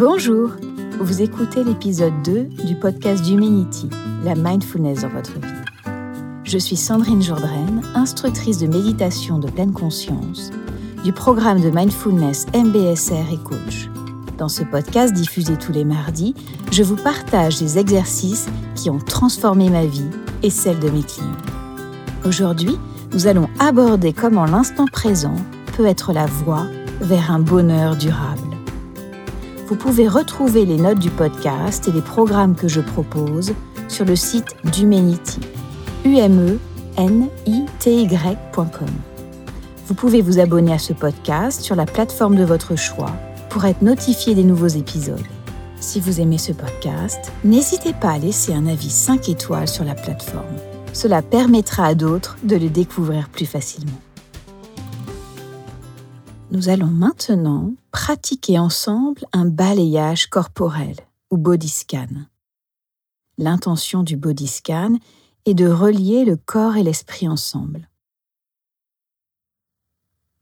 Bonjour, vous écoutez l'épisode 2 du podcast d'Humanity, la mindfulness dans votre vie. Je suis Sandrine Jourdraine, instructrice de méditation de pleine conscience du programme de mindfulness MBSR et coach. Dans ce podcast diffusé tous les mardis, je vous partage des exercices qui ont transformé ma vie et celle de mes clients. Aujourd'hui, nous allons aborder comment l'instant présent peut être la voie vers un bonheur durable. Vous pouvez retrouver les notes du podcast et les programmes que je propose sur le site d'Humanity, umenity.com. Vous pouvez vous abonner à ce podcast sur la plateforme de votre choix pour être notifié des nouveaux épisodes. Si vous aimez ce podcast, n'hésitez pas à laisser un avis 5 étoiles sur la plateforme. Cela permettra à d'autres de le découvrir plus facilement. Nous allons maintenant pratiquer ensemble un balayage corporel ou body. L'intention du body scan est de relier le corps et l'esprit ensemble.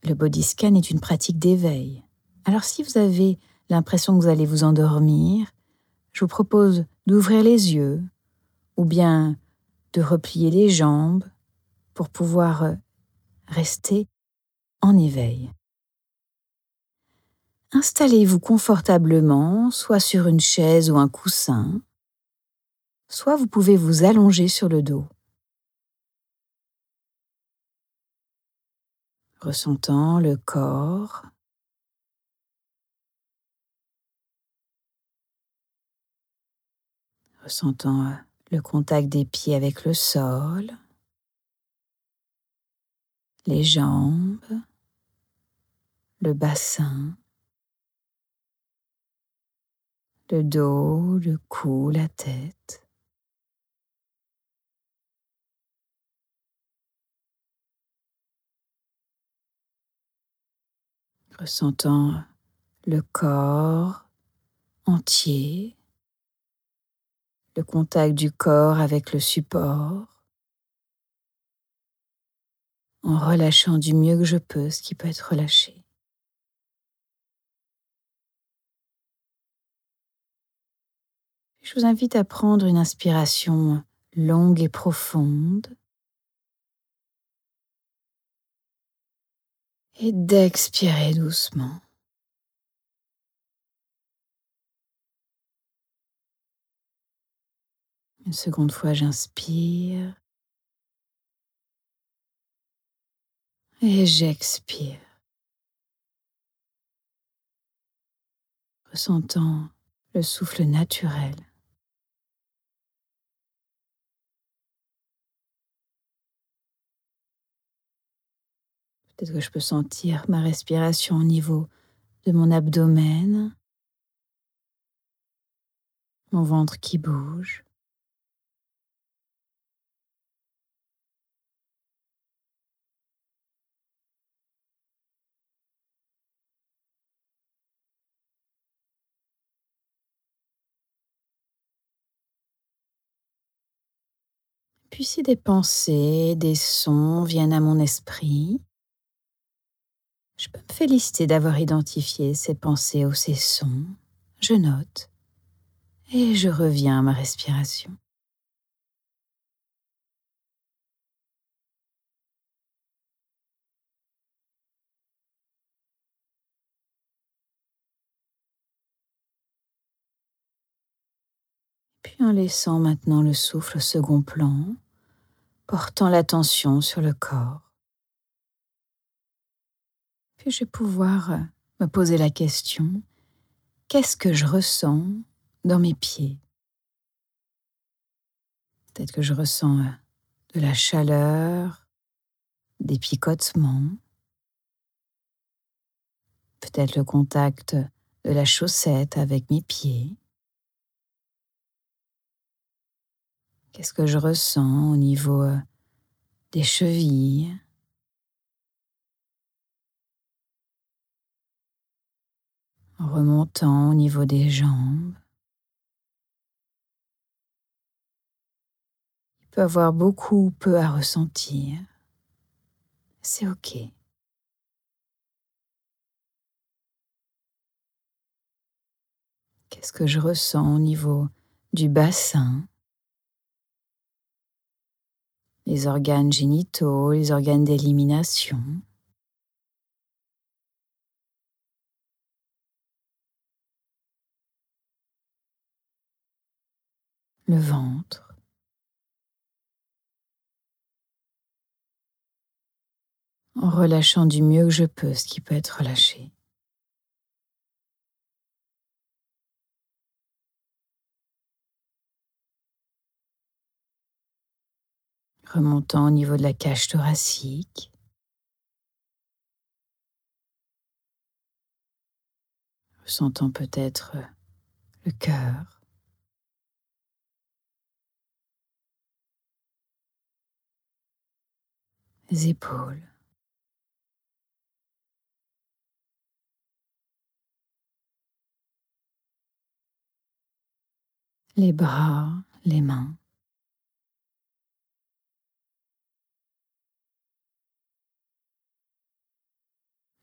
Le body scan est une pratique d'éveil. Alors si vous avez l'impression que vous allez vous endormir, je vous propose d'ouvrir les yeux ou bien de replier les jambes pour pouvoir rester en éveil. Installez-vous confortablement, soit sur une chaise ou un coussin, soit vous pouvez vous allonger sur le dos. Ressentant le corps, ressentant euh, le contact des pieds avec le sol, les jambes, le bassin, le dos, le cou, la tête. Ressentant le corps entier le contact du corps avec le support, en relâchant du mieux que je peux ce qui peut être relâché. Je vous invite à prendre une inspiration longue et profonde et d'expirer doucement. Une seconde fois, j'inspire. Et j'expire. Ressentant le souffle naturel. Peut-être que je peux sentir ma respiration au niveau de mon abdomen, mon ventre qui bouge. Puis si des pensées, des sons viennent à mon esprit, je peux me féliciter d'avoir identifié ces pensées ou ces sons. Je note et je reviens à ma respiration. Puis en laissant maintenant le souffle au second plan, portant l'attention sur le corps. Puis je vais pouvoir euh, me poser la question, qu'est-ce que je ressens dans mes pieds? Peut-être que je ressens euh, de la chaleur, des picotements, peut-être le contact de la chaussette avec mes pieds. Qu'est-ce que je ressens au niveau euh, des chevilles? Remontant au niveau des jambes. Il peut avoir beaucoup ou peu à ressentir. C'est OK. Qu'est-ce que je ressens au niveau du bassin? Les organes génitaux, les organes d'élimination. Le ventre. En relâchant du mieux que je peux ce qui peut être relâché. remontant au niveau de la cage thoracique. Ressentant peut-être le cœur. Épaules. Les bras, les mains.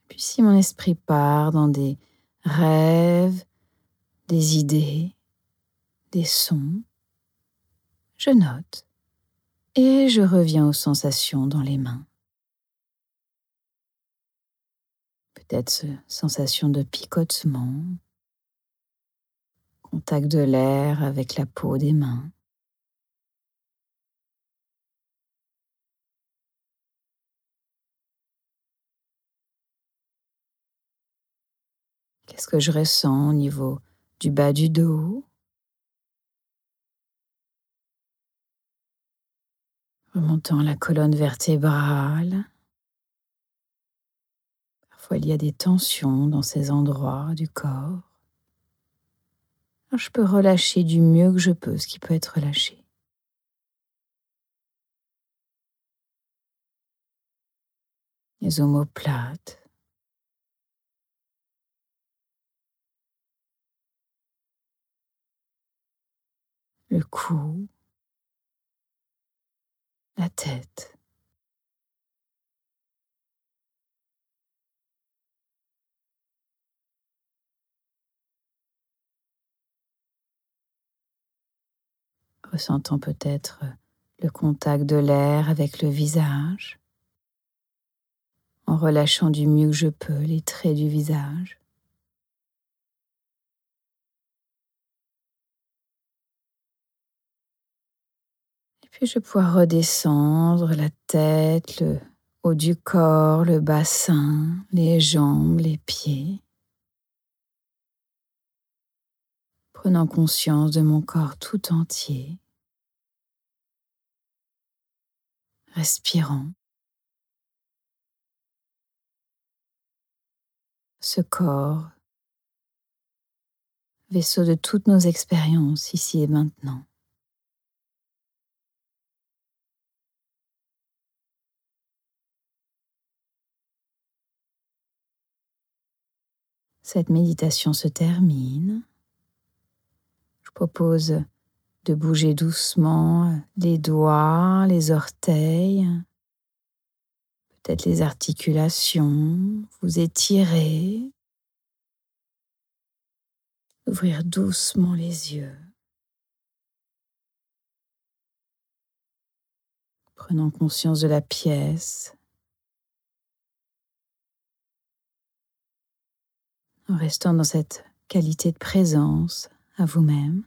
Puis si mon esprit part dans des rêves, des idées, des sons, je note et je reviens aux sensations dans les mains. Peut-être sensation de picotement, contact de l'air avec la peau des mains. Qu'est-ce que je ressens au niveau du bas du dos? Remontant la colonne vertébrale. Parfois il y a des tensions dans ces endroits du corps. je peux relâcher du mieux que je peux ce qui peut être relâché. Les omoplates. le cou, la tête. Ressentant peut-être le contact de l'air avec le visage, en relâchant du mieux que je peux les traits du visage. Puis je vais redescendre la tête, le haut du corps, le bassin, les jambes, les pieds. Prenant conscience de mon corps tout entier. Respirant. Ce corps, vaisseau de toutes nos expériences ici et maintenant. Cette méditation se termine. Je propose de bouger doucement les doigts, les orteils, peut-être les articulations, vous étirez, ouvrir doucement les yeux. Prenant conscience de la pièce, en restant dans cette qualité de présence à vous-même.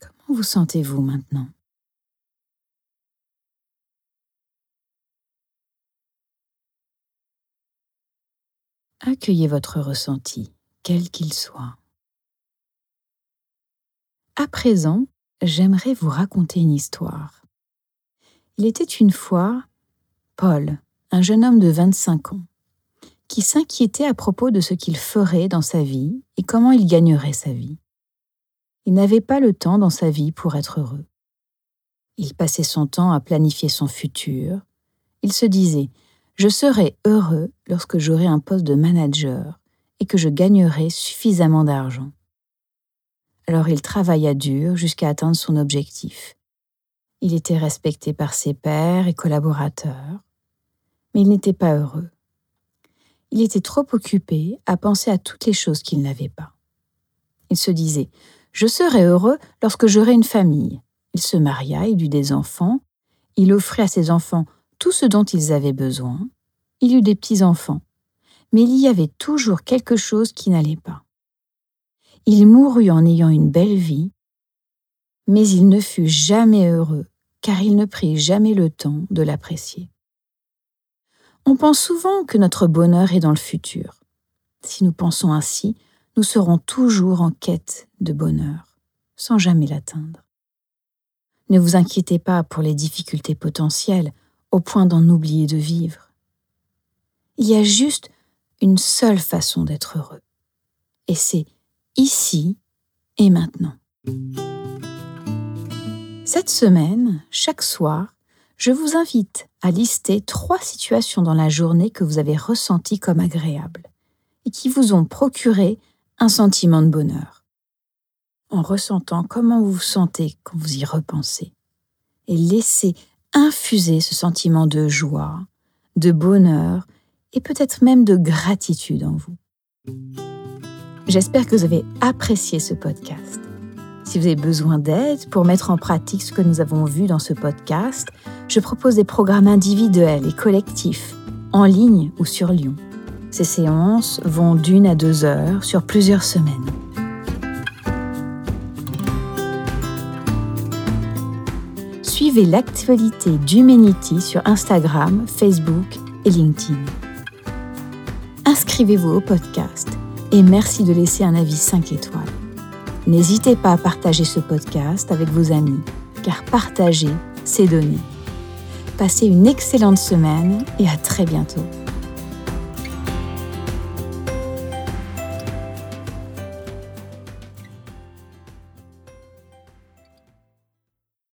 Comment vous sentez-vous maintenant? Accueillez votre ressenti, quel qu'il soit. À présent, j'aimerais vous raconter une histoire. Il était une fois Paul, un jeune homme de 25 ans, qui s'inquiétait à propos de ce qu'il ferait dans sa vie et comment il gagnerait sa vie. Il n'avait pas le temps dans sa vie pour être heureux. Il passait son temps à planifier son futur. Il se disait Je serai heureux lorsque j'aurai un poste de manager et que je gagnerai suffisamment d'argent. Alors il travailla dur jusqu'à atteindre son objectif. Il était respecté par ses pairs et collaborateurs mais il n'était pas heureux. il était trop occupé à penser à toutes les choses qu'il n'avait pas. Il se disait Je serai heureux lorsque j'aurai une famille. Il se maria, il eut des enfants, il offrit à ses enfants tout ce dont ils avaient besoin, il eut des petits-enfants, mais il y avait toujours quelque chose qui n'allait pas. Il mourut en ayant une belle vie, mais il ne fut jamais heureux, car il ne prit jamais le temps de l'apprécier. On pense souvent que notre bonheur est dans le futur. Si nous pensons ainsi, nous serons toujours en quête de bonheur, sans jamais l'atteindre. Ne vous inquiétez pas pour les difficultés potentielles au point d'en oublier de vivre. Il y a juste une seule façon d'être heureux, et c'est ici et maintenant. Cette semaine, chaque soir, je vous invite à lister trois situations dans la journée que vous avez ressenties comme agréables et qui vous ont procuré un sentiment de bonheur. En ressentant comment vous vous sentez quand vous y repensez et laissez infuser ce sentiment de joie, de bonheur et peut-être même de gratitude en vous. J'espère que vous avez apprécié ce podcast. Si vous avez besoin d'aide pour mettre en pratique ce que nous avons vu dans ce podcast, je propose des programmes individuels et collectifs, en ligne ou sur Lyon. Ces séances vont d'une à deux heures sur plusieurs semaines. Suivez l'actualité d'Humanity sur Instagram, Facebook et LinkedIn. Inscrivez-vous au podcast et merci de laisser un avis 5 étoiles. N'hésitez pas à partager ce podcast avec vos amis, car partager, c'est donner. Passez une excellente semaine et à très bientôt.